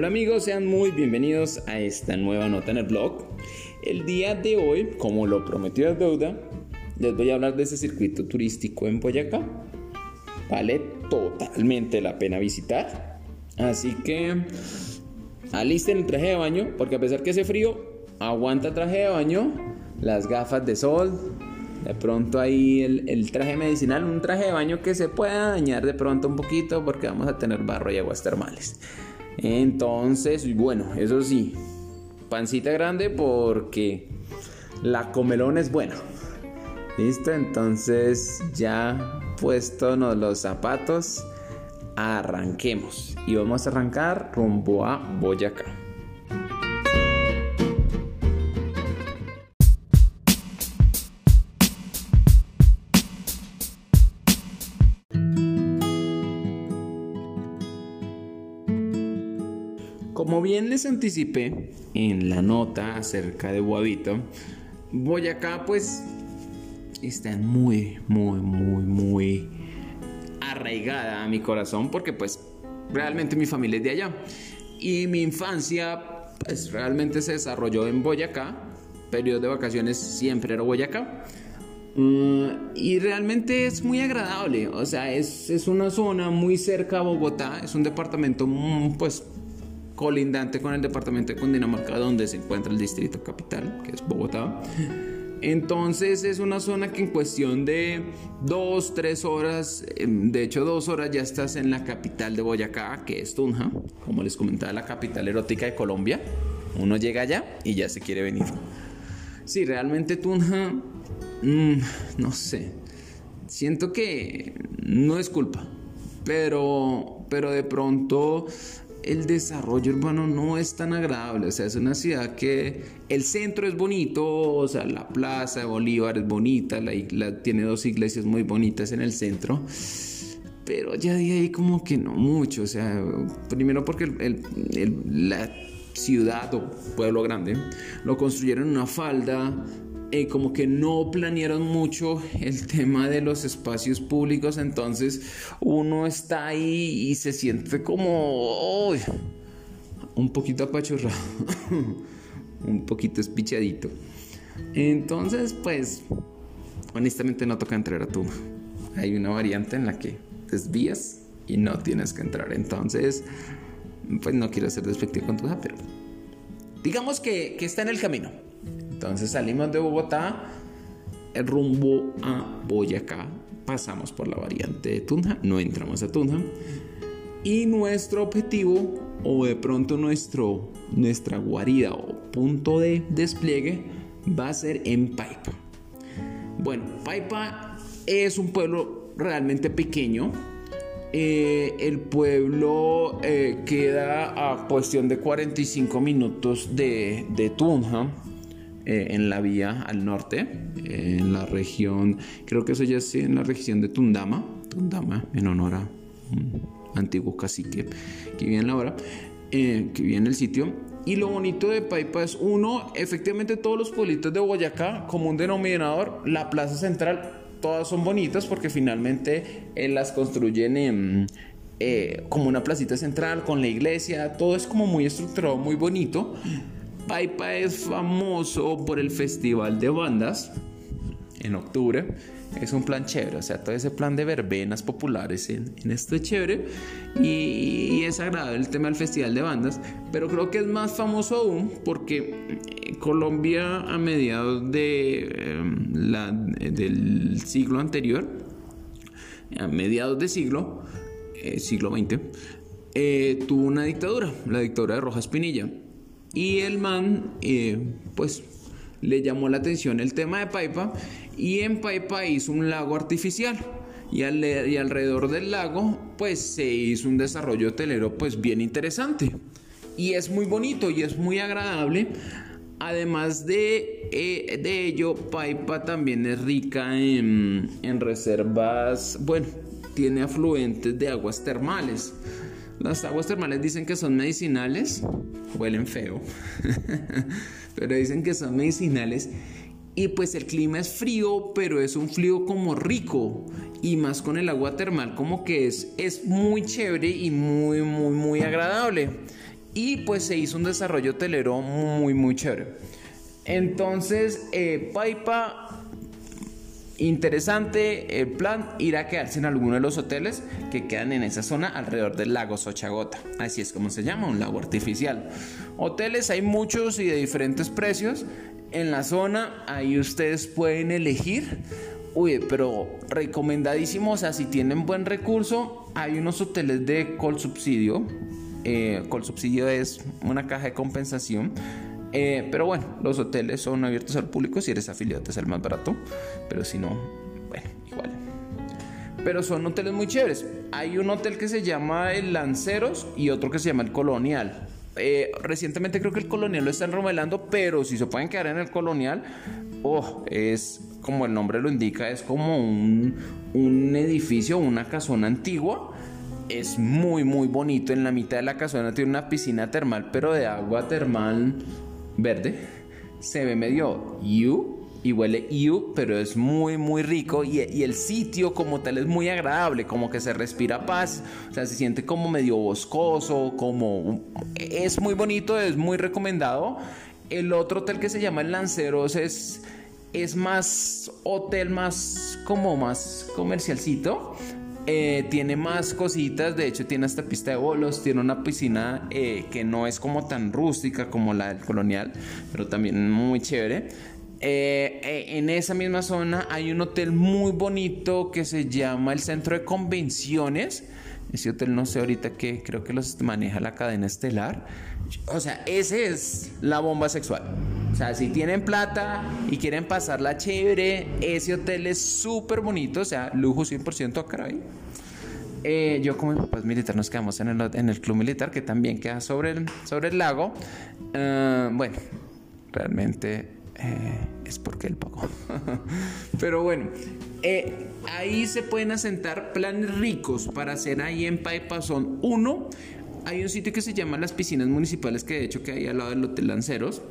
Hola amigos, sean muy bienvenidos a esta nueva nota en el blog. El día de hoy, como lo prometido es deuda, les voy a hablar de ese circuito turístico en Boyacá. Vale totalmente la pena visitar. Así que alisten el traje de baño, porque a pesar que hace frío, aguanta traje de baño, las gafas de sol, de pronto ahí el, el, traje medicinal, un traje de baño que se pueda dañar de pronto un poquito porque vamos a tener barro y aguas termales. Entonces, bueno, eso sí, pancita grande porque la comelón es buena. ¿Listo? Entonces ya puesto los zapatos, arranquemos. Y vamos a arrancar rumbo a Boyacá. Como bien les anticipé en la nota acerca de Guavito, Boyacá pues está muy, muy, muy, muy arraigada a mi corazón porque pues realmente mi familia es de allá. Y mi infancia pues realmente se desarrolló en Boyacá, periodo de vacaciones siempre era Boyacá. Mm, y realmente es muy agradable, o sea, es, es, una zona muy cerca a Bogotá, es un departamento mm, pues colindante con el departamento de Cundinamarca, donde se encuentra el distrito capital, que es Bogotá. Entonces es una zona que en cuestión de dos, tres horas, em, de hecho dos horas ya estás en la capital de Boyacá, que es Tunja, como les comentaba, la capital erótica de Colombia. Uno llega allá y ya se quiere venir. Sí, realmente Tunja, mmm, no sé, siento que no es culpa, pero, pero de pronto el desarrollo urbano no es tan agradable. O sea, es una ciudad que el centro es bonito, o sea, la plaza de Bolívar es bonita, la, tiene dos iglesias muy bonitas en el centro. Pero ya de ahí como que no mucho. O sea, primero porque la ciudad o pueblo grande lo construyeron en una falda eh, como que no planearon mucho el tema de los espacios públicos, entonces uno está ahí y se siente como un poquito apachurrado, un poquito espichadito. Entonces, pues, honestamente no toca entrar a tu. Hay una variante en la que desvías y no tienes que entrar. Entonces, pues no quiero ser despectivo con tu pero digamos que, que está en el camino. Entonces salimos de Bogotá, rumbo a Boyacá, pasamos por la variante de Tunja, no entramos a Tunja. Y nuestro objetivo, o de pronto nuestro, nuestra guarida o punto de despliegue, va a ser en Paipa. Bueno, Paipa es un pueblo realmente pequeño. Eh, el pueblo eh, queda a cuestión de 45 minutos de Tunja. Eh, en la vía al norte, en la región, creo que eso ya es en la región de Tundama, Tundama, en honor a un antiguo cacique que vive en la hora, eh, que vive en el sitio. Y lo bonito de Paipa es, uno, efectivamente todos los pueblitos de Boyacá, como un denominador, la plaza central, todas son bonitas porque finalmente eh, las construyen como una placita central con la iglesia, todo es como muy estructurado, muy bonito. Paipa es famoso por el festival de bandas en octubre. Es un plan chévere, o sea, todo ese plan de verbenas populares en, esto es chévere y, es agradable el tema del festival de bandas, pero creo que es más famoso aún porque eh, Colombia a mediados de, em, del siglo anterior, a mediados de siglo, eh, siglo XX, eh, tuvo una dictadura, la dictadura de Rojas Pinilla y el man, eh, pues, le llamó la atención el tema de Paipa y en Paipa hizo un lago artificial. Y, alrededor del lago pues se hizo un desarrollo hotelero pues bien interesante. Y es muy bonito y es muy agradable. Además de, eh, de ello Paipa también es rica en, en reservas bueno tiene afluentes de aguas termales las aguas termales dicen que son medicinales, huelen feo, pero dicen que son medicinales. Y pues el clima es frío, pero es un frío como rico. Y más con el agua termal como que es, es muy chévere y muy, muy, muy agradable. y pues se hizo un desarrollo hotelero muy muy chévere. Entonces, eh, Paipa interesante el plan ir a quedarse en alguno de los hoteles que quedan en esa zona alrededor del lago Sochagota. Así es como se llama, un lago artificial. Hoteles hay muchos y de diferentes precios. En la zona ahí ustedes pueden elegir. Uy, pero recomendadísimo, o sea, si tienen buen recurso, hay unos hoteles de col subsidio. Eh, col subsidio es una caja de compensación eh, pero bueno, los hoteles son abiertos al público. Si eres afiliado, es el más barato. Pero si no, bueno, igual. Pero son hoteles muy chéveres. Hay un hotel que se llama el Lanceros y otro que se llama el Colonial. Eh, recientemente creo que el Colonial lo están remodelando, pero si se pueden quedar en el Colonial, oh, es como el nombre lo indica, es como un, un edificio, una casona antigua es muy muy bonito. En la mitad de la casona tiene una piscina termal, pero de agua termal verde. Se ve medio you y huele pero es muy, muy rico. Y, el sitio como tal es muy agradable, como que se respira paz. O sea, se siente como medio boscoso, como... Es muy bonito, es muy recomendado. El otro hotel que se llama El Lanceros es, es más hotel, más como más comercialcito. Eh, tiene más cositas, de hecho tiene hasta pista de bolos, tiene una piscina eh, que no es como tan rústica como la del colonial, pero también muy chévere. Eh, en esa misma zona hay un hotel muy bonito que se llama el Centro de Convenciones. Ese hotel no sé ahorita que creo que los maneja la cadena estelar. O sea, ese es la bomba sexual. O sea, si tienen plata y quieren pasarla chévere, ese hotel es súper bonito, o sea, lujo 100% acá. Eh, yo como mi papá es militar nos quedamos en el, en el club militar que también queda sobre el, sobre el lago. Ah, bueno, realmente eh, es porque él pagó. Pero bueno, eh, ahí se pueden asentar planes ricos para hacer ahí en Paipa. Son uno, hay un sitio que se llama las piscinas municipales, que de hecho que hay al lado del Hotel Lanceros.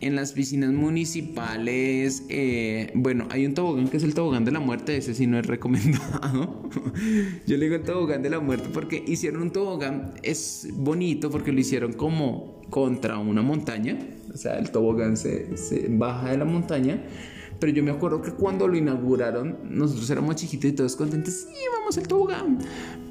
En las piscinas municipales, eh, bueno, hay un tobogán que es el tobogán de la muerte, ese sí no es recomendado. Yo le digo el tobogán de la muerte porque hicieron un tobogán, es bonito porque lo hicieron como contra una montaña, sea, el tobogán se, se baja de la montaña pero yo me acuerdo que cuando lo inauguraron, nosotros éramos chiquitos y todos contentos, sí, vamos al tobogán.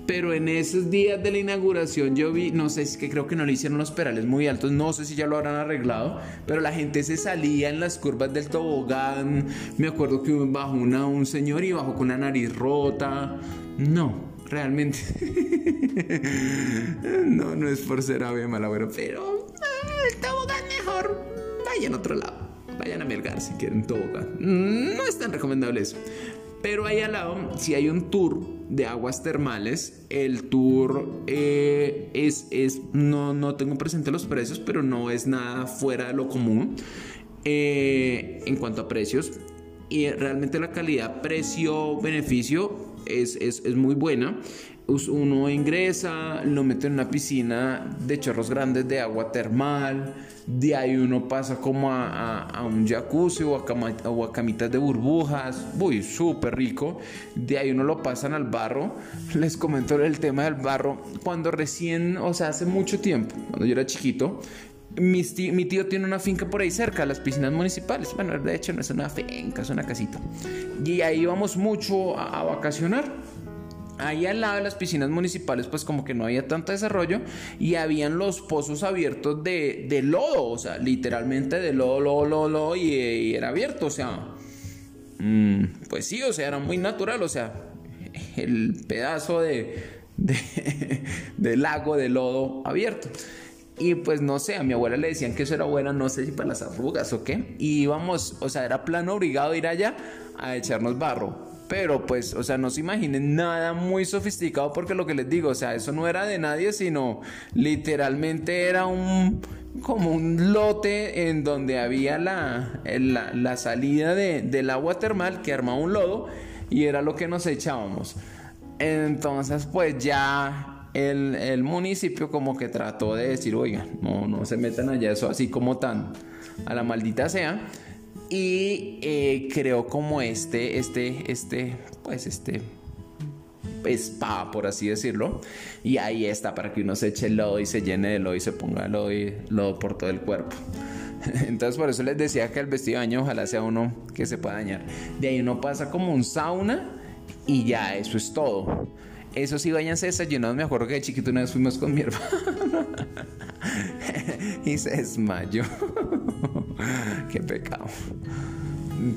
Pero en esos días de la inauguración yo vi, no sé, si que creo que no le hicieron los perales muy altos, no sé si ya lo habrán arreglado, pero la gente se salía en las curvas del tobogán. Me acuerdo que bajó una, un señor y bajó con la nariz rota. No, realmente. no, no es por ser ave malagüero, pero el tobogán mejor. Vaya en otro lado. Vayan a Melgar si quieren tobogán. No es tan recomendable eso. Pero ahí al lado, si hay un tour de aguas termales, el tour eh, es, es no, no tengo presente los precios, pero no es nada fuera de lo común eh, en cuanto a precios. Y realmente la calidad precio-beneficio es, es, es muy buena uno ingresa, lo mete en una piscina de chorros grandes de agua termal, de ahí uno pasa como a, un jacuzzi o a, camitas de burbujas, uy, súper rico, de ahí uno lo pasan al barro, les comento el tema del barro, cuando recién, o sea, hace mucho tiempo, cuando yo era chiquito, mi tío, mi tío, tiene una finca por ahí cerca, las piscinas municipales. Bueno, de hecho no es una finca, es una casita. Y ahí íbamos mucho a vacacionar ahí al lado de las piscinas municipales pues como que no había tanto desarrollo y habían los pozos abiertos de, lodo, o sea, literalmente de lodo, lodo, lodo, y, era abierto, o sea, mm, pues sí, o sea, era muy natural, o sea, el pedazo de, de, lago de lodo abierto. Y pues no sé, a mi abuela le decían que eso era buena, no sé si para las arrugas o qué. Y íbamos, o sea, era plano obligado ir allá a echarnos barro. Pero pues, o sea, no se imaginen nada muy sofisticado porque lo que les digo, o sea, eso no era de nadie, sino literalmente era un como un lote en donde había la, la, salida de, del agua termal que armaba un lodo y era lo que nos echábamos. Entonces, pues ya el, el, municipio como que trató de decir, oigan, no, no se metan allá, eso así como tan a la maldita sea y eh, creó como este, este, este, pues este spa, por así decirlo. Y ahí está para que uno se eche lodo y se llene de lodo y se ponga lodo, y lodo por todo el cuerpo. Entonces por eso les decía que el vestido de baño ojalá sea uno que se pueda dañar. De ahí uno pasa como un sauna y ya eso es todo. Eso sí, váyanse desayunados. Me acuerdo que de chiquito una vez fuimos con mi hermano y se desmayó. Qué pecado.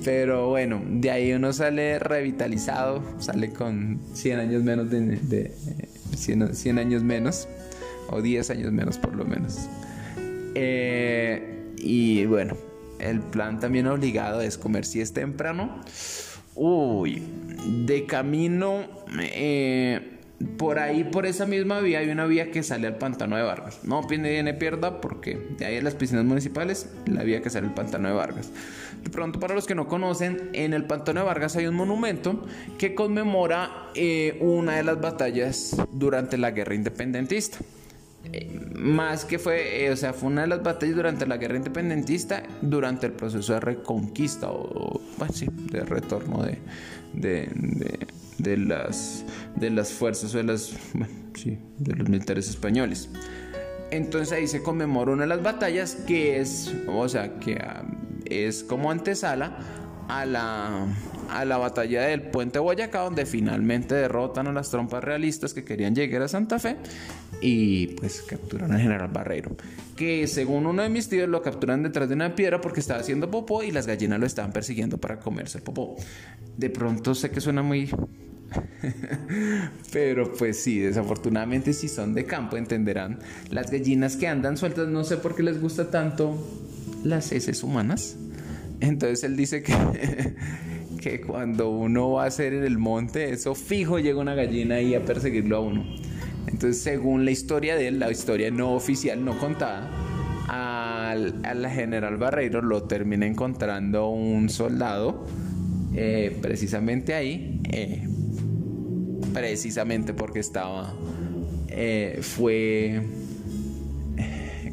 Pero bueno, de ahí uno sale revitalizado, sale con 100 años menos de, 100, años menos, o 10 años menos por lo menos. Eh, y bueno, el plan también obligado es comer si es temprano. Uy, de camino, eh, por ahí, por esa misma vía, hay una vía que sale al pantano de Vargas. No viene pierda porque de ahí en las piscinas municipales, la vía que sale al pantano de Vargas. De pronto, para los que no conocen, en el pantano de Vargas hay un monumento que conmemora eh, una de las batallas durante la guerra independentista. Más que fue, eh, o sea, fue una de las batallas durante la guerra independentista, durante el proceso de reconquista o, bueno, sí, de retorno de, de, de, las, de las fuerzas o de, las, sí, de los militares españoles. Entonces ahí se conmemora una de las batallas que es, o sea, que ah, es como antesala a la, a la batalla del puente Boyacá, donde finalmente derrotan a las trompas realistas que querían llegar a Santa Fe y pues capturan al general Barreiro. Que según uno de mis tíos lo capturan detrás de una piedra porque estaba haciendo popó y las gallinas lo estaban persiguiendo para comerse el popó. De pronto sé que suena muy Pero pues sí, desafortunadamente si son de campo entenderán. Las gallinas que andan sueltas no sé por qué les gusta tanto las heces humanas. Entonces él dice que, que cuando uno va a hacer en el monte, eso fijo llega una gallina ahí a perseguirlo a uno. Entonces, según la historia de él, la historia no oficial, no contada, al, a la general Barreiro lo termina encontrando un soldado eh, precisamente ahí, eh, precisamente porque estaba, eh, fue,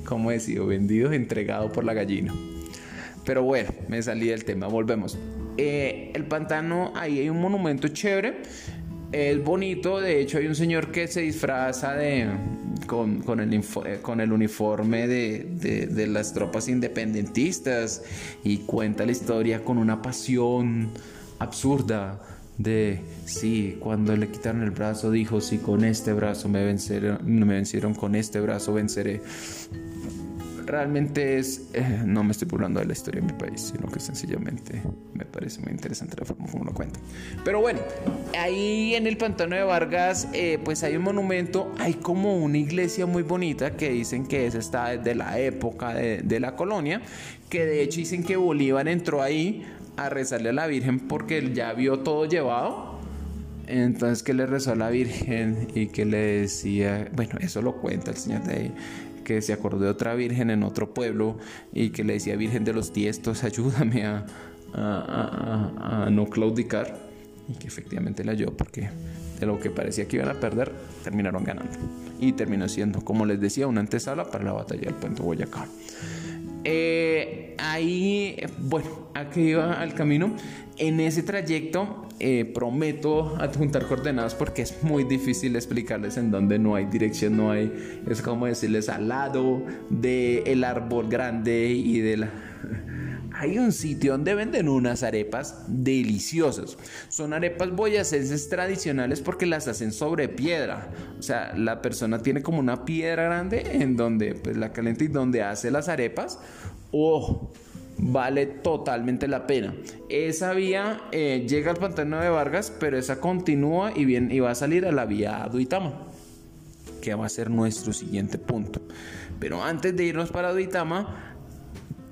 ¿cómo decir? Vendido, entregado por la gallina. Pero bueno, me salí del tema, volvemos. Eh, el pantano, ahí hay un monumento chévere. Es bonito, de hecho hay un señor que se disfraza de, con, el, eh, con el, uniforme de, de, las tropas independentistas y cuenta la historia con una pasión absurda de sí, cuando le quitaron el brazo dijo, si con este brazo me vencieron, me vencieron, con este brazo venceré realmente es, eh, no me estoy burlando de la historia de mi país, sino que sencillamente me parece muy interesante la forma como lo cuenta. Pero bueno, ahí en el pantano de Vargas, eh, pues hay un monumento, hay como una iglesia muy bonita que dicen que esa está desde la época de, la colonia, que de hecho dicen que Bolívar entró ahí a rezarle a la Virgen porque él ya vio todo llevado. Entonces que le rezó a la Virgen y que le decía, bueno, eso lo cuenta el señor de ahí, que se acordó de otra virgen en otro pueblo y que le decía Virgen de los Tiestos, ayúdame a, no claudicar. Y que efectivamente le ayudó porque de lo que parecía que iban a perder, terminaron ganando. Y terminó siendo, como les decía, una antesala para la batalla del puente Boyacá. Eh, ahí, bueno, aquí iba al camino. En ese trayecto eh, prometo adjuntar coordenadas porque es muy difícil explicarles en donde no hay dirección, no hay, es como decirles al lado del el árbol grande y de la... Hay un sitio donde venden unas arepas deliciosas. Son arepas boyacenses tradicionales porque las hacen sobre piedra. O sea, la persona tiene como una piedra grande en donde pues la calienta y donde hace las arepas. ¡Oh! Vale totalmente la pena. Esa vía eh, llega al pantano de Vargas, pero esa continúa y, bien, y va a salir a la vía Duitama, que va a ser nuestro siguiente punto. Pero antes de irnos para Duitama,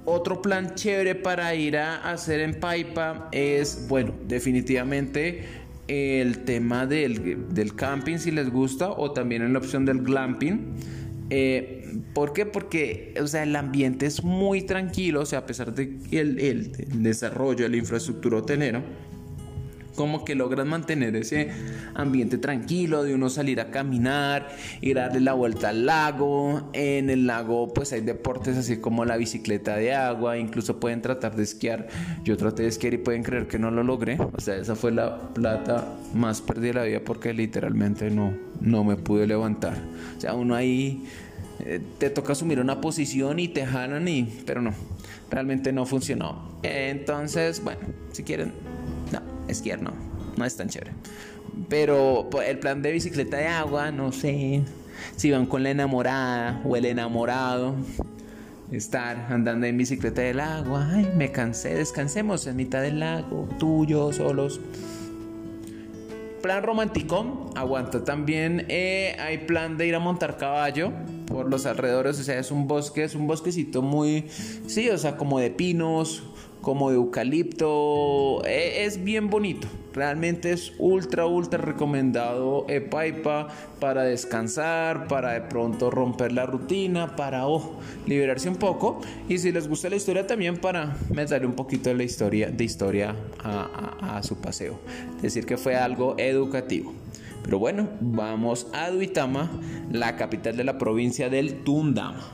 otro plan chévere para ir a hacer en Paipa es, bueno, definitivamente el tema del, del camping si les gusta o también en la opción del glamping. Eh, ¿Por qué? Porque o sea, el ambiente es muy tranquilo, o sea, a pesar de el, el, desarrollo de la infraestructura hotelera, como que logran mantener ese ambiente tranquilo de uno salir a caminar, ir a darle la vuelta al lago. En el lago pues hay deportes así como la bicicleta de agua, incluso pueden tratar de esquiar. Yo traté de esquiar y pueden creer que no lo logré. O sea, esa fue la plata más perdida de la vida porque literalmente no, no me pude levantar. O sea, uno ahí eh, te toca asumir una posición y te jalan y... Pero no, realmente no funcionó. Entonces, bueno, si quieren esquiar no, no es tan chévere. Pero pues, el plan de bicicleta de agua, no sé. Si van con la enamorada o el enamorado, estar andando en bicicleta del agua, ay, me cansé, descansemos en mitad del lago, tú, yo, solos. Plan romántico, aguanta también. Eh, hay plan de ir a montar caballo por los alrededores, o sea, es un bosque, es un bosquecito muy, sí, o sea, como de pinos, como de eucalipto. E, es bien bonito. Realmente es ultra, ultra recomendado Epaipa para descansar, para de pronto romper la rutina, para oh, liberarse un poco. Y si les gusta la historia también para meterle un poquito de la historia, de historia a, a su paseo. Decir, que fue algo educativo. Pero bueno, vamos a Duitama, la capital de la provincia del Tundama.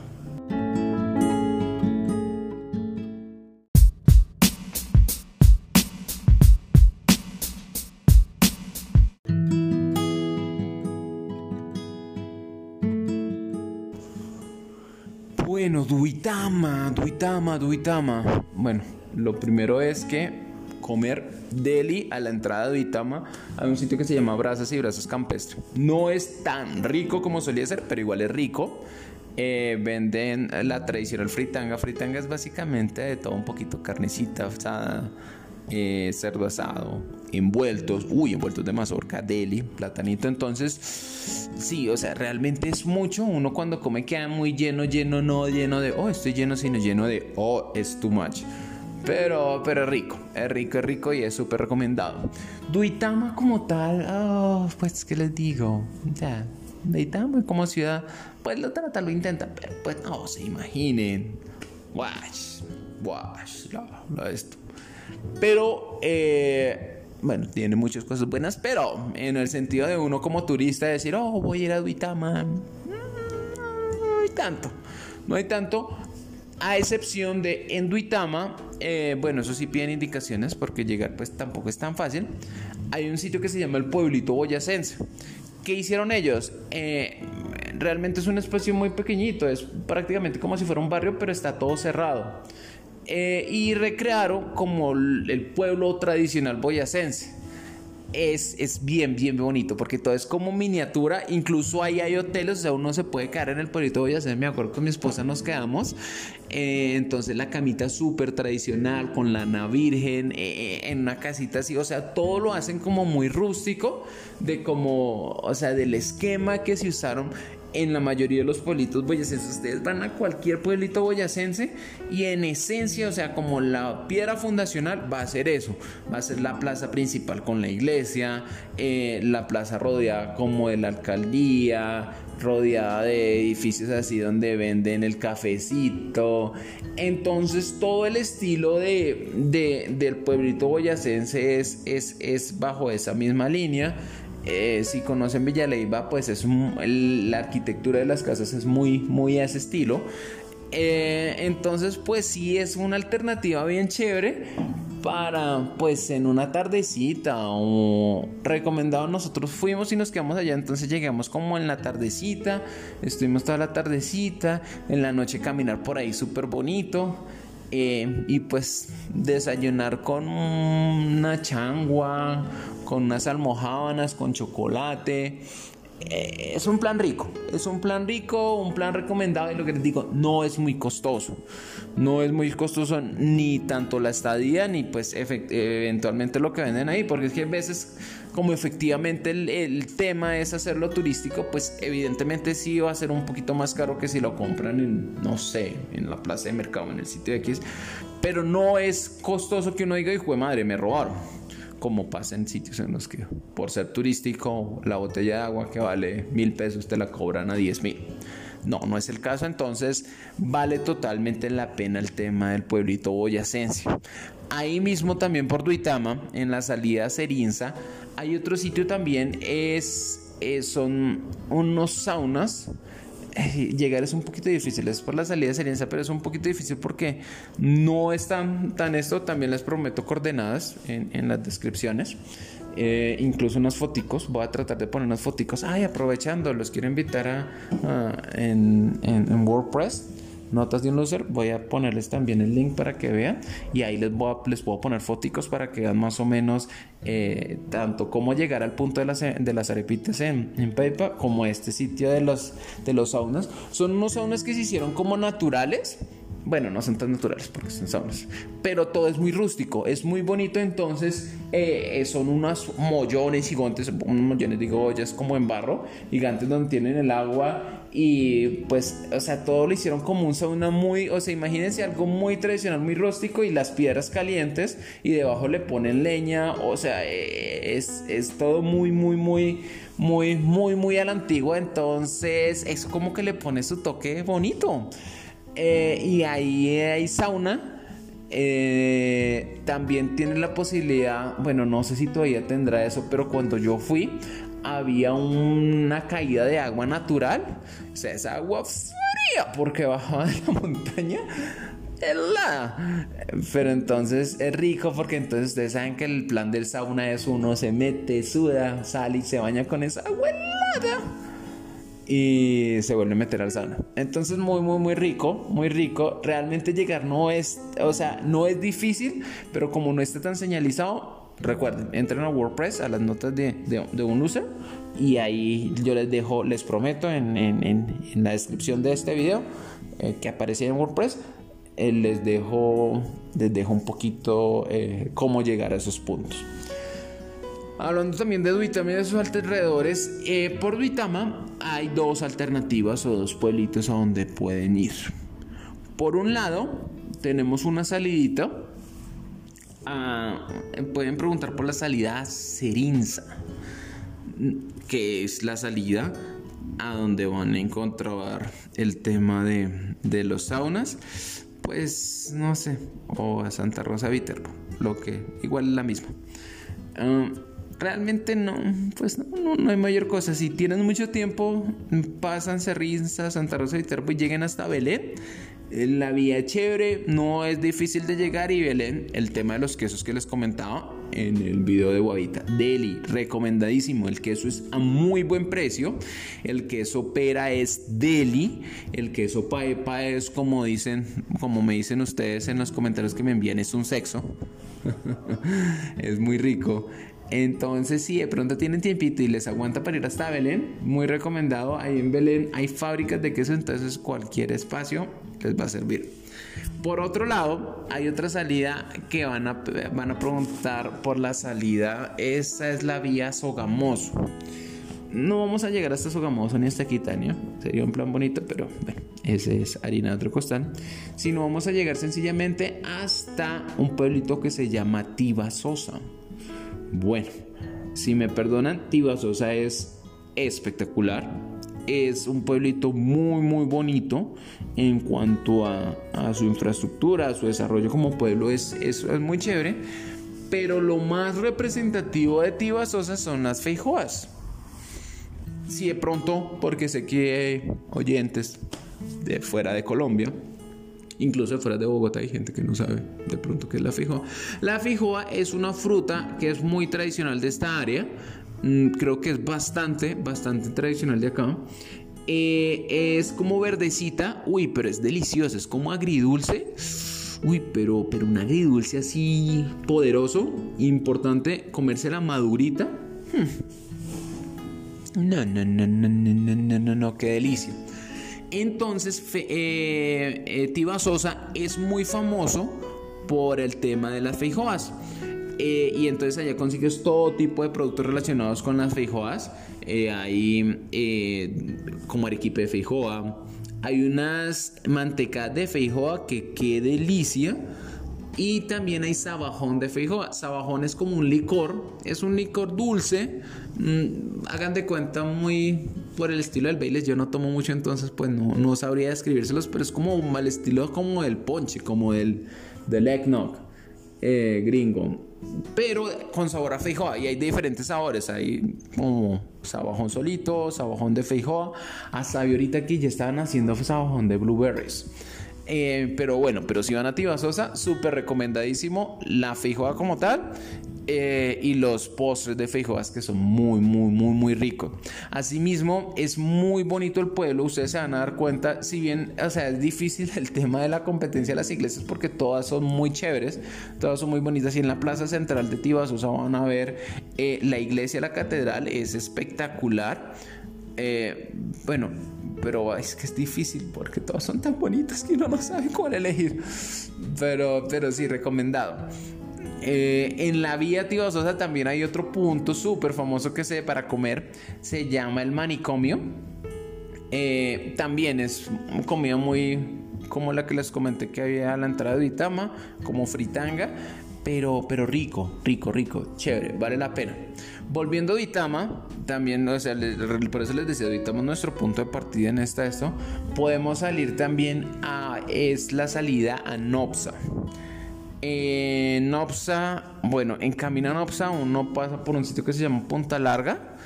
Bueno, Duitama, Duitama, Duitama. Bueno, lo primero es que comer deli a la entrada de Duitama hay un sitio que se llama Brazas y Brazos Campestre. No es tan rico como solía ser, pero igual es rico. Eh, venden la tradicional fritanga. Fritanga es básicamente de todo un poquito carnecita asada, eh, cerdo asado, envueltos, uy, envueltos de mazorca, deli, platanito. Entonces, sí, o sea, realmente es mucho. Uno cuando come queda muy lleno, lleno, no lleno de, oh, estoy lleno, sino lleno de, oh, es too much. Pero, pero es rico, es rico, es rico y es súper recomendado. Duitama como tal, oh, pues, ¿qué les digo? Ya, Duitama como ciudad, pues lo trata, lo intenta, pero pues no se imaginen. Wash, wash, lo, lo esto. Pero, eh, bueno, tiene muchas cosas buenas, pero en el sentido de uno como turista decir, oh, voy a ir a Duitama, mm, no hay tanto, no hay tanto. A excepción de en Duitama, eh, bueno, eso sí piden indicaciones porque llegar pues tampoco es tan fácil. Hay un sitio que se llama el Pueblito Boyacense. ¿Qué hicieron ellos? Eh, realmente es un espacio muy pequeñito, es prácticamente como si fuera un barrio, pero está todo cerrado. Eh, y recrearon como el pueblo tradicional boyacense. Es, es, bien, bien bonito porque todo es como miniatura. Incluso ahí hay hoteles, o sea, uno se puede quedar en el pueblito boyacense. Me acuerdo con mi esposa nos quedamos. Eh, entonces, la camita súper tradicional con la Ana Virgen eh, en una casita así. O sea, todo lo hacen como muy rústico, de como, o sea, del esquema que se usaron en la mayoría de los pueblitos boyacenses. Ustedes van a cualquier pueblito boyacense y en esencia, o sea, como la piedra fundacional va a ser eso. Va a ser la plaza principal con la iglesia, eh, la plaza rodeada como de la alcaldía, rodeada de edificios así donde venden el cafecito. Entonces todo el estilo de, del pueblito boyacense es, es, es bajo esa misma línea. Eh, si conocen Villaleiva, pues es la arquitectura de las casas es muy, muy a ese estilo. Eh, entonces, pues sí es una alternativa bien chévere para, pues en una tardecita recomendado. Nosotros fuimos y nos quedamos allá, entonces llegamos como en la tardecita, estuvimos toda la tardecita, en la noche caminar por ahí súper bonito. Eh, y pues desayunar con una changua, con unas almohábanas, con chocolate. Eh, es un plan rico, es un plan rico, un plan recomendado y lo que les digo, no es muy costoso. No es muy costoso ni tanto la estadía ni pues eventualmente lo que venden ahí, porque es que a veces como efectivamente el, tema es hacerlo turístico, pues evidentemente sí va a ser un poquito más caro que si lo compran en, no sé, en la plaza de mercado, en el sitio X, pero no es costoso que uno diga, hijo de madre, me robaron. Como pasa en sitios en los que por ser turístico la botella de agua que vale mil pesos te la cobran a diez mil. No, no es el caso, entonces vale totalmente la pena el tema del pueblito boyacense. Ahí mismo también por Duitama, en la salida Serinza, hay otro sitio también, es, eh, son unos saunas eh, llegar es un poquito difícil, es por la salida de Serenza, pero es un poquito difícil porque no es tan, tan esto, también les prometo coordenadas en, las descripciones. Eh, incluso unos foticos, voy a tratar de poner unos foticos, ay, aprovechando, los quiero invitar a, en, en WordPress notas de un loser, voy a ponerles también el link para que vean y ahí les, voy a, les puedo poner fotos para que vean más o menos eh, tanto cómo llegar al punto de las, de las arepitas en, en como este sitio de los, de los saunas. Son unos saunas que se hicieron como naturales bueno, no son tan naturales porque son saunas, pero todo es muy rústico, es muy bonito, entonces eh, eh, son unos mollones gigantes, unos mollones, digo, ollas como en barro, gigantes donde tienen el agua y pues, o sea, todo lo hicieron como un sauna muy, o sea, imagínense algo muy tradicional, muy rústico y las piedras calientes y debajo le ponen leña, o sea, eh, es, es todo muy, muy, muy, muy, muy, muy a la antigua, entonces eso como que le pone su toque bonito. Eh, y ahí hay sauna. Eh, también tiene la posibilidad, bueno, no sé si todavía tendrá eso, pero cuando yo fui había una caída de agua natural. O sea, esa agua fría porque bajaba de la montaña. Helada. Pero entonces es rico porque entonces ustedes saben que el plan del sauna es uno se mete, suda, sale y se baña con esa agua helada y se vuelve a meter al sauna. Entonces muy muy muy rico, muy rico. Realmente llegar no es, o sea, no es difícil, pero como no está tan señalizado, recuerden, entren a WordPress, a las notas de, de, un user y ahí yo les dejo, les prometo en, en, en, la descripción de este video eh, que aparece en WordPress, eh, les dejo, les dejo un poquito eh, cómo llegar a esos puntos. Hablando también de Duitama y de sus alrededores, eh, por Duitama hay dos alternativas o dos pueblitos a donde pueden ir. Por un lado, tenemos una salidita. pueden preguntar por la salida Serinza, que es la salida a donde van a encontrar el tema de, de los saunas. Pues no sé, o a Santa Rosa Viterbo, lo que igual es la misma. Ah, realmente no, pues no, no, hay mayor cosa. Si tienen mucho tiempo, pasan Cerrinza, Santa Rosa de Viterbo y lleguen hasta Belén. Eh, la vía chévere, no es difícil de llegar y Belén, el tema de los quesos que les comentaba en el video de Guavita. Deli, recomendadísimo. El queso es a muy buen precio. El queso pera es deli. El queso paepa es como dicen, como me dicen ustedes en los comentarios que me envían, es un sexo. es muy rico. Entonces, si de pronto tienen tiempito y les aguanta para ir hasta Belén, muy recomendado. Ahí en Belén hay fábricas de queso, entonces cualquier espacio les va a servir. Por otro lado, hay otra salida que van a, van a preguntar por la salida. Esa es la vía Sogamoso. No vamos a llegar hasta Sogamoso ni hasta Quitania. Sería un plan bonito, pero bueno, ese es harina de otro costal. Sino vamos a llegar sencillamente hasta un pueblito que se llama Tibasosa. Bueno, si me perdonan, Tibasosa es espectacular. Es un pueblito muy, muy bonito en cuanto a, su infraestructura, a su desarrollo como pueblo. Es, es, muy chévere. Pero lo más representativo de Tibasosa son las feijoas. Si de pronto, porque sé que hay oyentes de fuera de Colombia, Incluso fuera de Bogotá hay gente que no sabe de pronto qué es la fijoa. La fijoa es una fruta que es muy tradicional de esta área. Mm, creo que es bastante, bastante tradicional de acá. Eh, es como verdecita. Uy, pero es deliciosa. Es como agridulce. Uy, pero, pero un agridulce así poderoso. Importante comerse la madurita. Hmm. No, no, no, no, no, no, no, no, qué delicia. Entonces, eh, eh, Tiba Sosa es muy famoso por el tema de las feijoas. Eh, y entonces allá consigues todo tipo de productos relacionados con las feijoas. hay como arequipe de feijoa. Hay unas mantecas de feijoa que qué delicia. Y también hay sabajón de feijoa. Sabajón es como un licor, es un licor dulce. Mm, hagan de cuenta muy por el estilo del Baileys. Yo no tomo mucho, entonces pues no, no sabría describírselos, pero es como un mal estilo como del ponche, como del, del eggnog eh, gringo. Pero con sabor a feijoa. Y hay diferentes sabores. Hay sabajón solito, sabajón de feijoa. Hasta ahorita aquí ya estaban haciendo sabajón de blueberries. Eh, pero bueno, pero si van a Tibasosa, súper recomendadísimo la feijoa como tal. Eh, y los postres de feijoas que son muy, muy, muy, muy ricos. Asimismo, es muy bonito el pueblo. Ustedes se van a dar cuenta, si bien, o sea, es difícil el tema de la competencia de las iglesias porque todas son muy chéveres, todas son muy bonitas. Y en la plaza central de Tibasosa van a ver eh, la iglesia, la catedral, es espectacular. Bueno, pero es que es difícil porque todas son tan bonitas que uno no sabe cuál elegir. Pero, pero sí, recomendado. Eh, en la vía Sosa también hay otro punto súper famoso que se para comer. Se llama el manicomio. Eh, también es comida muy como la que les comenté que había a la entrada de Itama, como fritanga, pero, pero rico, rico, rico, chévere, vale la pena. Volviendo a Duitama, también, o sea, por eso les decía, Duitama es nuestro punto de partida en esta esto. Podemos salir también a, es la salida a Nopsa. En Nopsa, bueno, en camino a Nopsa uno pasa por un sitio que se llama Punta Larga,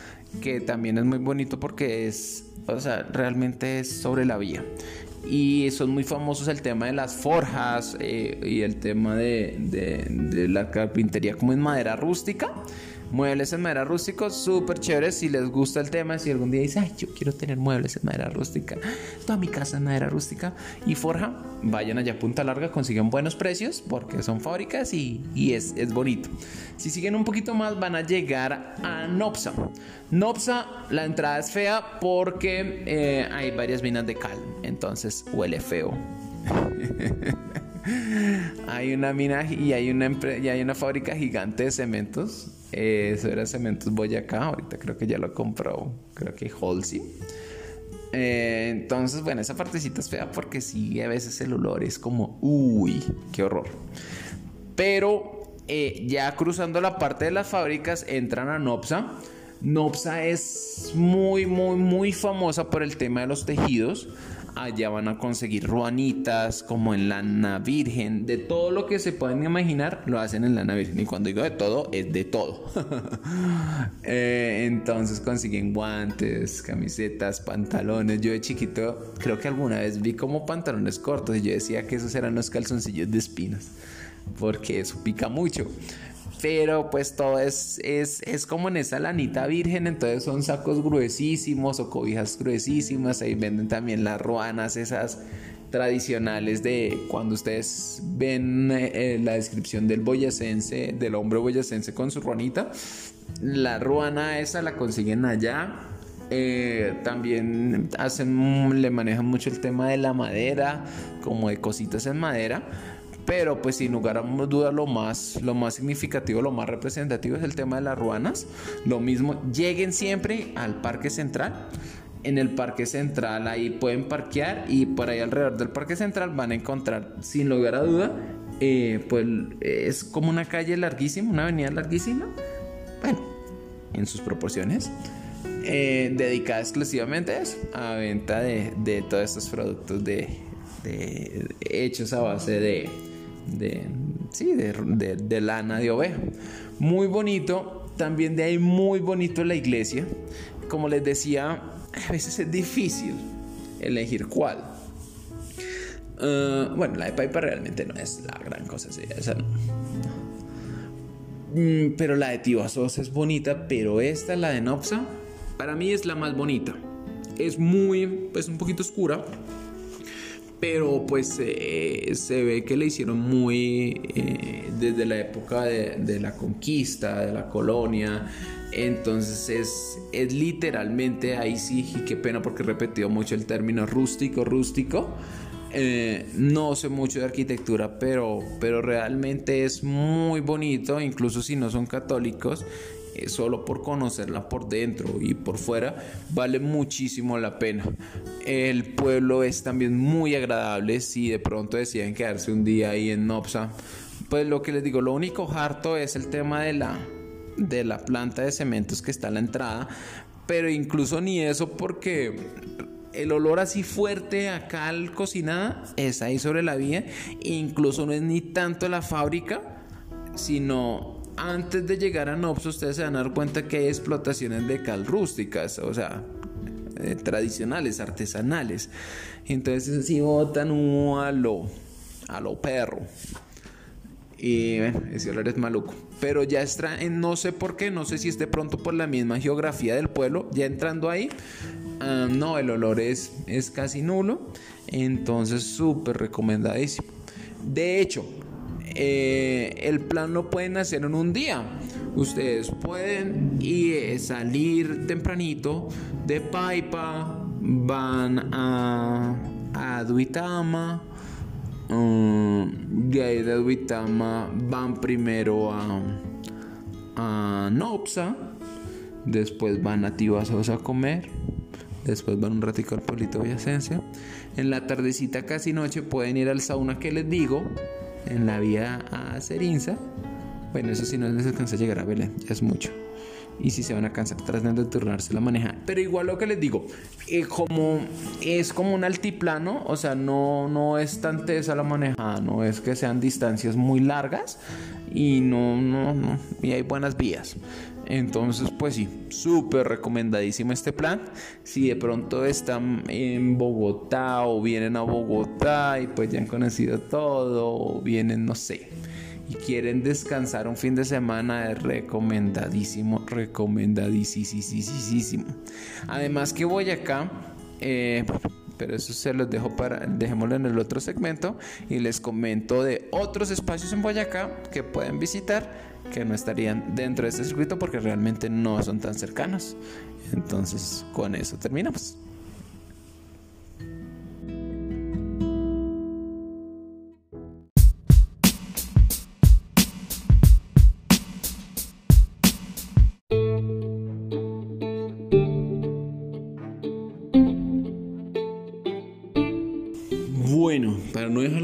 que también es muy bonito porque es, o sea, realmente es sobre la vía y son muy famosos el tema de las forjas eh, y el tema de, de, la carpintería como en madera rústica Muebles en madera rústica, súper chéveres. Si les gusta el tema, si algún día dice, ay, yo quiero tener muebles en madera rústica, toda mi casa en madera rústica y forja, vayan allá a Punta Larga, consiguen buenos precios porque son fábricas y, y es, es, bonito. Si siguen un poquito más, van a llegar a Nopsa. Nopsa, la entrada es fea porque eh, hay varias minas de cal, entonces huele feo. hay una mina y hay una, y hay una fábrica gigante de cementos eh, eso era Cementos Boyacá, ahorita creo que ya lo compró, creo que Holcim. Eh, entonces, bueno, esa partecita es fea porque sí, a veces el olor es como, uy, qué horror. Pero eh, ya cruzando la parte de las fábricas, entran a Nopsa. Nopsa es muy, muy, muy famosa por el tema de los tejidos. Allá van a conseguir ruanitas, como en lana virgen, de todo lo que se pueden imaginar, lo hacen en lana virgen. Y cuando digo de todo, es de todo. Eh, entonces consiguen guantes, camisetas, pantalones. Yo de chiquito creo que alguna vez vi como pantalones cortos y yo decía que esos eran los calzoncillos de espinas, porque eso pica mucho. Pero pues todo es, es, es, como en esa lanita virgen, entonces son sacos gruesísimos o cobijas gruesísimas. Ahí venden también las ruanas, esas tradicionales de cuando ustedes ven eh, la descripción del boyacense, del hombre boyacense con su ruanita. La ruana esa la consiguen allá. Eh, también hacen, le manejan mucho el tema de la madera, como de cositas en madera. Pero pues sin lugar a duda lo más, lo más significativo, lo más representativo es el tema de las ruanas. Lo mismo, lleguen siempre al Parque Central. En el Parque Central ahí pueden parquear y por ahí alrededor del Parque Central van a encontrar sin lugar a duda, eh, pues es como una calle larguísima, una avenida larguísima. Bueno, en sus proporciones. Eh, dedicada exclusivamente a eso, a venta de, de todos estos productos de, hechos a base de, de, sí, de, lana de oveja. Muy bonito, también de ahí muy bonito la iglesia. Como les decía, a veces es difícil elegir cuál. Ah, bueno, la de Paipa realmente no es la gran cosa, mm, pero la de Tibasos es bonita, pero esta, la de Nopsa, para mí es la más bonita. Es muy, pues un poquito oscura, pero pues eh, se ve que le hicieron muy eh, desde la época de, la conquista, de la colonia. Entonces es, literalmente ahí sí, y qué pena porque he repetido mucho el término rústico, rústico. Eh, no sé mucho de arquitectura, pero, pero realmente es muy bonito, incluso si no son católicos. Eh, solo por conocerla por dentro y por fuera vale muchísimo la pena. El pueblo es también muy agradable si de pronto deciden quedarse un día ahí en Nopsa. pues lo que les digo, lo único harto es el tema de la, de la planta de cementos que está a la entrada, pero incluso ni eso porque el olor así fuerte acá al cocinada es ahí sobre la vía, incluso no es ni tanto la fábrica, sino antes de llegar a Nops ustedes se van a dar cuenta que hay explotaciones de cal rústicas, o sea, eh, tradicionales, artesanales. Entonces así botan humo a lo, a lo perro. Y bueno, ese olor es maluco. Pero ya está, no sé por qué, no sé si esté pronto por la misma geografía del pueblo, ya entrando ahí, ah, no, el olor es, es casi nulo. Entonces, súper recomendadísimo. De hecho, eh, el plan lo pueden hacer en un día. Ustedes pueden ir, salir tempranito de Paipa, van a, a Duitama de ahí de Duitama van primero a, a Nopsa, después van a Tibasos a comer, después van un ratico al pueblito villacense. En la tardecita casi noche pueden ir al sauna que les digo, en la vía a Cerinza. Bueno, eso si no les alcanza a llegar a Belén, ya es mucho y si se van a cansar tratando de turnarse la maneja. Pero igual lo que les digo, eh, como es como un altiplano, o sea, no, no es tan tesa la manejada, no es que sean distancias muy largas y no, no, no, y hay buenas vías. Entonces, pues sí, súper recomendadísimo este plan. Si de pronto están en Bogotá o vienen a Bogotá y pues ya han conocido todo, o vienen, no sé, y quieren descansar un fin de semana, es recomendadísimo, recomendadísimo. Además que Boyacá, eh, pero eso se los dejo para, dejémoslo en el otro segmento y les comento de otros espacios en Boyacá que pueden visitar que no estarían dentro de este circuito porque realmente no son tan cercanos. Entonces, con eso terminamos.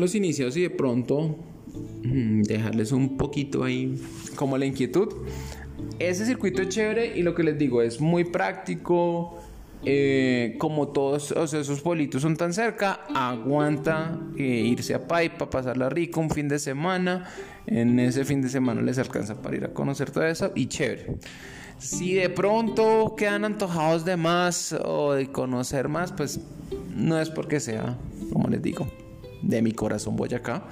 los iniciados y de pronto dejarles un poquito ahí como la inquietud. Ese circuito es chévere y lo que les digo es muy práctico. Eh, como todos esos pueblitos son tan cerca, aguanta eh, irse a Paipa, pasarla rico un fin de semana. En ese fin de semana les alcanza para ir a conocer todo eso y chévere. Si de pronto quedan antojados de más o de conocer más, pues no es porque sea, como les digo, de mi corazón Boyacá.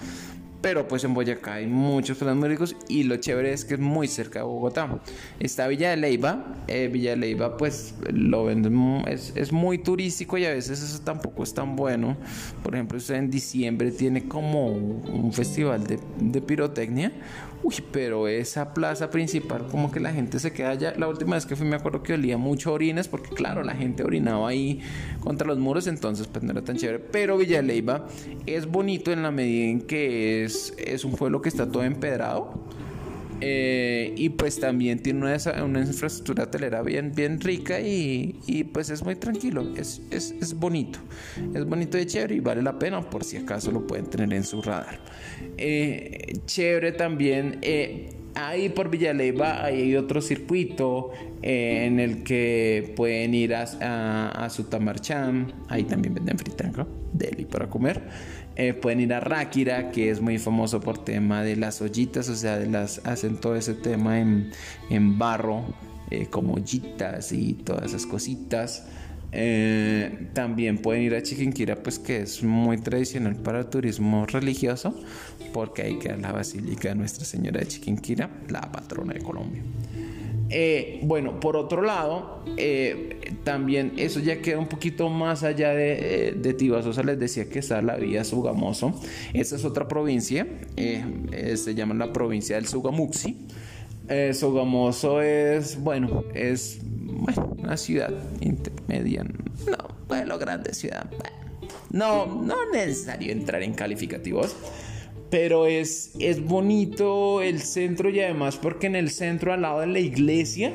Pero pues en Boyacá hay muchos planes y lo chévere es que es muy cerca de Bogotá. Está Villa de Leyva. Eh, Villa de Leyva pues lo venden, es, es, muy turístico y a veces eso tampoco es tan bueno. Por ejemplo, en diciembre tiene como un festival de, de pirotecnia Uy, pero esa plaza principal, como que la gente se queda allá. La última vez que fui, me acuerdo que olía mucho orines, porque claro, la gente orinaba ahí contra los muros, entonces pues no era tan chévere. Pero Villaleiva es bonito en la medida en que es, es un pueblo que está todo empedrado eh, y pues también tiene una, infraestructura hotelera bien, bien rica y, y pues es muy tranquilo, es, es, es, bonito, es bonito y chévere y vale la pena por si acaso lo pueden tener en su radar. Eh, chévere también. Eh, ahí por Villaleiva hay otro circuito en el que pueden ir a, a, a Sutamarcham, ahí también venden fritango, deli para comer. Eh, pueden ir a Ráquira, que es muy famoso por tema de las ollitas, o sea, de las, hacen todo ese tema en, barro, eh, como ollitas y todas esas cositas. Eh, también pueden ir a Chiquinquira, pues que es muy tradicional para el turismo religioso, porque ahí queda la Basílica de Nuestra Señora de Chiquinquira, la patrona de Colombia. Eh, bueno, por otro lado, eh, también eso ya queda un poquito más allá de, eh, de Tibasosa. Les decía que está la vía Sugamoso. Esa es otra provincia. se llama la provincia del Sugamuxi. Sugamoso es, bueno, es una ciudad intermedia. No, bueno, grande ciudad. No, no necesario entrar en calificativos. Pero es, es bonito el centro y además porque en el centro al lado de la iglesia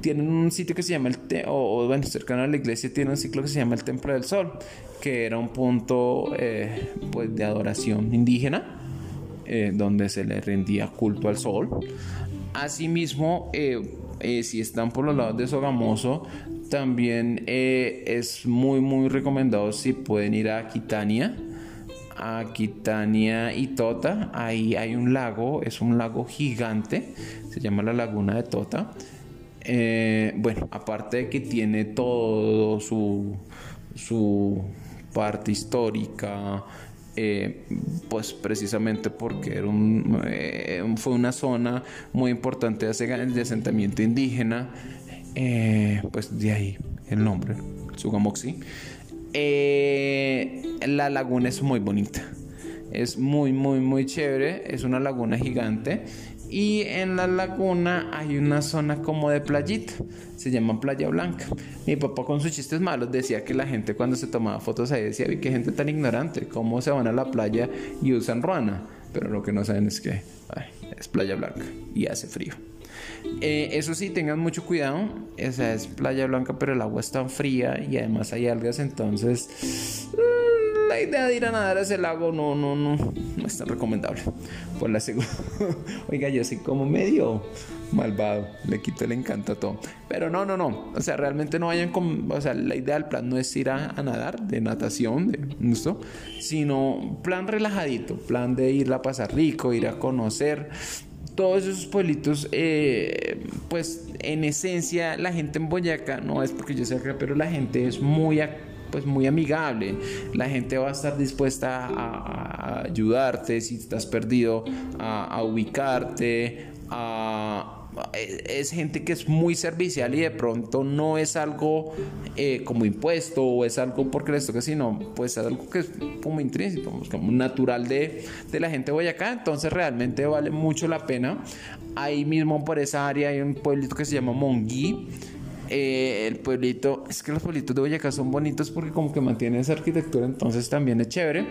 tienen un sitio que se llama el, o, bueno, cercano a la iglesia tiene un ciclo que se llama el Templo del Sol, que era un punto eh, pues de adoración indígena. eh, donde se le rendía culto al sol. Asimismo, si están por los lados de Sogamoso, también es muy muy recomendado si pueden ir a Aquitania Aquitania y Tota. Ahí hay un lago, es un lago gigante, se llama la Laguna de Tota. Eh, bueno, aparte de que tiene todo su, su parte histórica, eh, pues precisamente porque era un, eh, fue una zona muy importante de asentamiento indígena, pues de ahí el nombre, Sugamoxi. La laguna es muy bonita, es muy, muy, muy chévere, es una laguna gigante y en la laguna hay una zona como de playita, se llama Playa Blanca. Mi papá con sus chistes malos decía que la gente cuando se tomaba fotos ahí decía, vi qué gente tan ignorante, cómo se van a la playa y usan ruana. Pero lo que no saben es que es Playa Blanca y hace frío. Eh, eso sí, tengan mucho cuidado. Esa es Playa Blanca, pero el agua es tan fría y además hay algas, entonces la idea de ir a nadar a ese lago no, no, no, no es tan recomendable. Por la segunda. Oiga, yo soy como medio malvado, le quito el encanto a todo. Pero no, no, no. O sea, realmente no vayan con. O sea, la idea del plan no es ir a, nadar, de natación, de gusto, sino plan relajadito, plan de ir a pasar rico, ir a conocer. Todos esos pueblitos, eh, pues en esencia, la gente en Boyacá, no es porque yo sea acá, pero la gente es muy pues muy amigable. La gente va a estar dispuesta a, ayudarte si estás perdido, a, ubicarte, es gente que es muy servicial y de pronto no es algo eh, como impuesto o es algo porque les toca, sino pues es algo que es como intrínseco, pues, como natural de, de la gente de Boyacá. Entonces realmente vale mucho la pena. Ahí mismo por esa área hay un pueblito que se llama Monguí eh, el pueblito, es que los pueblitos de Boyacá son bonitos porque como que mantienen esa arquitectura, entonces también es chévere.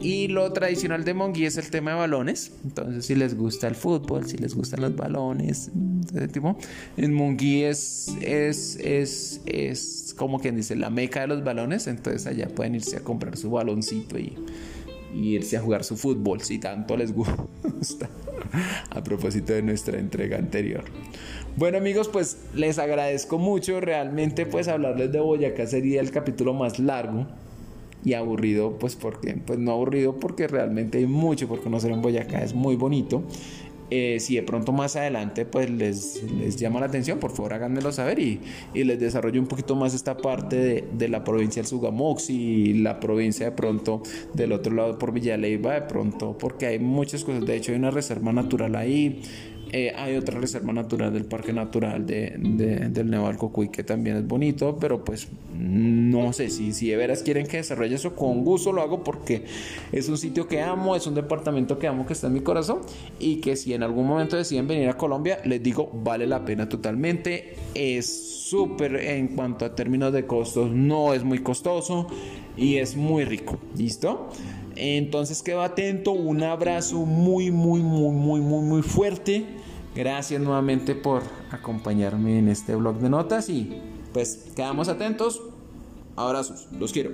Y lo tradicional de Monguí es el tema de balones. Entonces, si les gusta el fútbol, si les gustan los balones, ese tipo. En es, es, es, es como quien dice la meca de los balones. Entonces, allá pueden irse a comprar su baloncito y, y irse a jugar su fútbol si tanto les gusta. a propósito de nuestra entrega anterior. Bueno amigos, pues les agradezco mucho. Realmente pues hablarles de Boyacá sería el capítulo más largo y aburrido, pues porque, pues no aburrido porque realmente hay mucho por conocer en Boyacá, es muy bonito. Eh, si de pronto más adelante pues les, les, llama la atención, por favor háganmelo saber y, y les desarrollo un poquito más esta parte de, de, la provincia del Sugamox y la provincia de pronto del otro lado por Villaleiva de pronto, porque hay muchas cosas, de hecho hay una reserva natural ahí, eh, hay otra reserva natural del Parque Natural de, del Nevalcocuy que también es bonito, pero pues no sé si, si de veras quieren que desarrolle eso, con gusto lo hago porque es un sitio que amo, es un departamento que amo que está en mi corazón y que si en algún momento deciden venir a Colombia, les digo, vale la pena totalmente. Es súper en cuanto a términos de costos, no es muy costoso y es muy rico. ¿Listo? Entonces quedo atento, un abrazo muy, muy, muy, muy, muy, muy fuerte. Gracias nuevamente por acompañarme en este blog de notas y pues quedamos atentos. Abrazos, los quiero.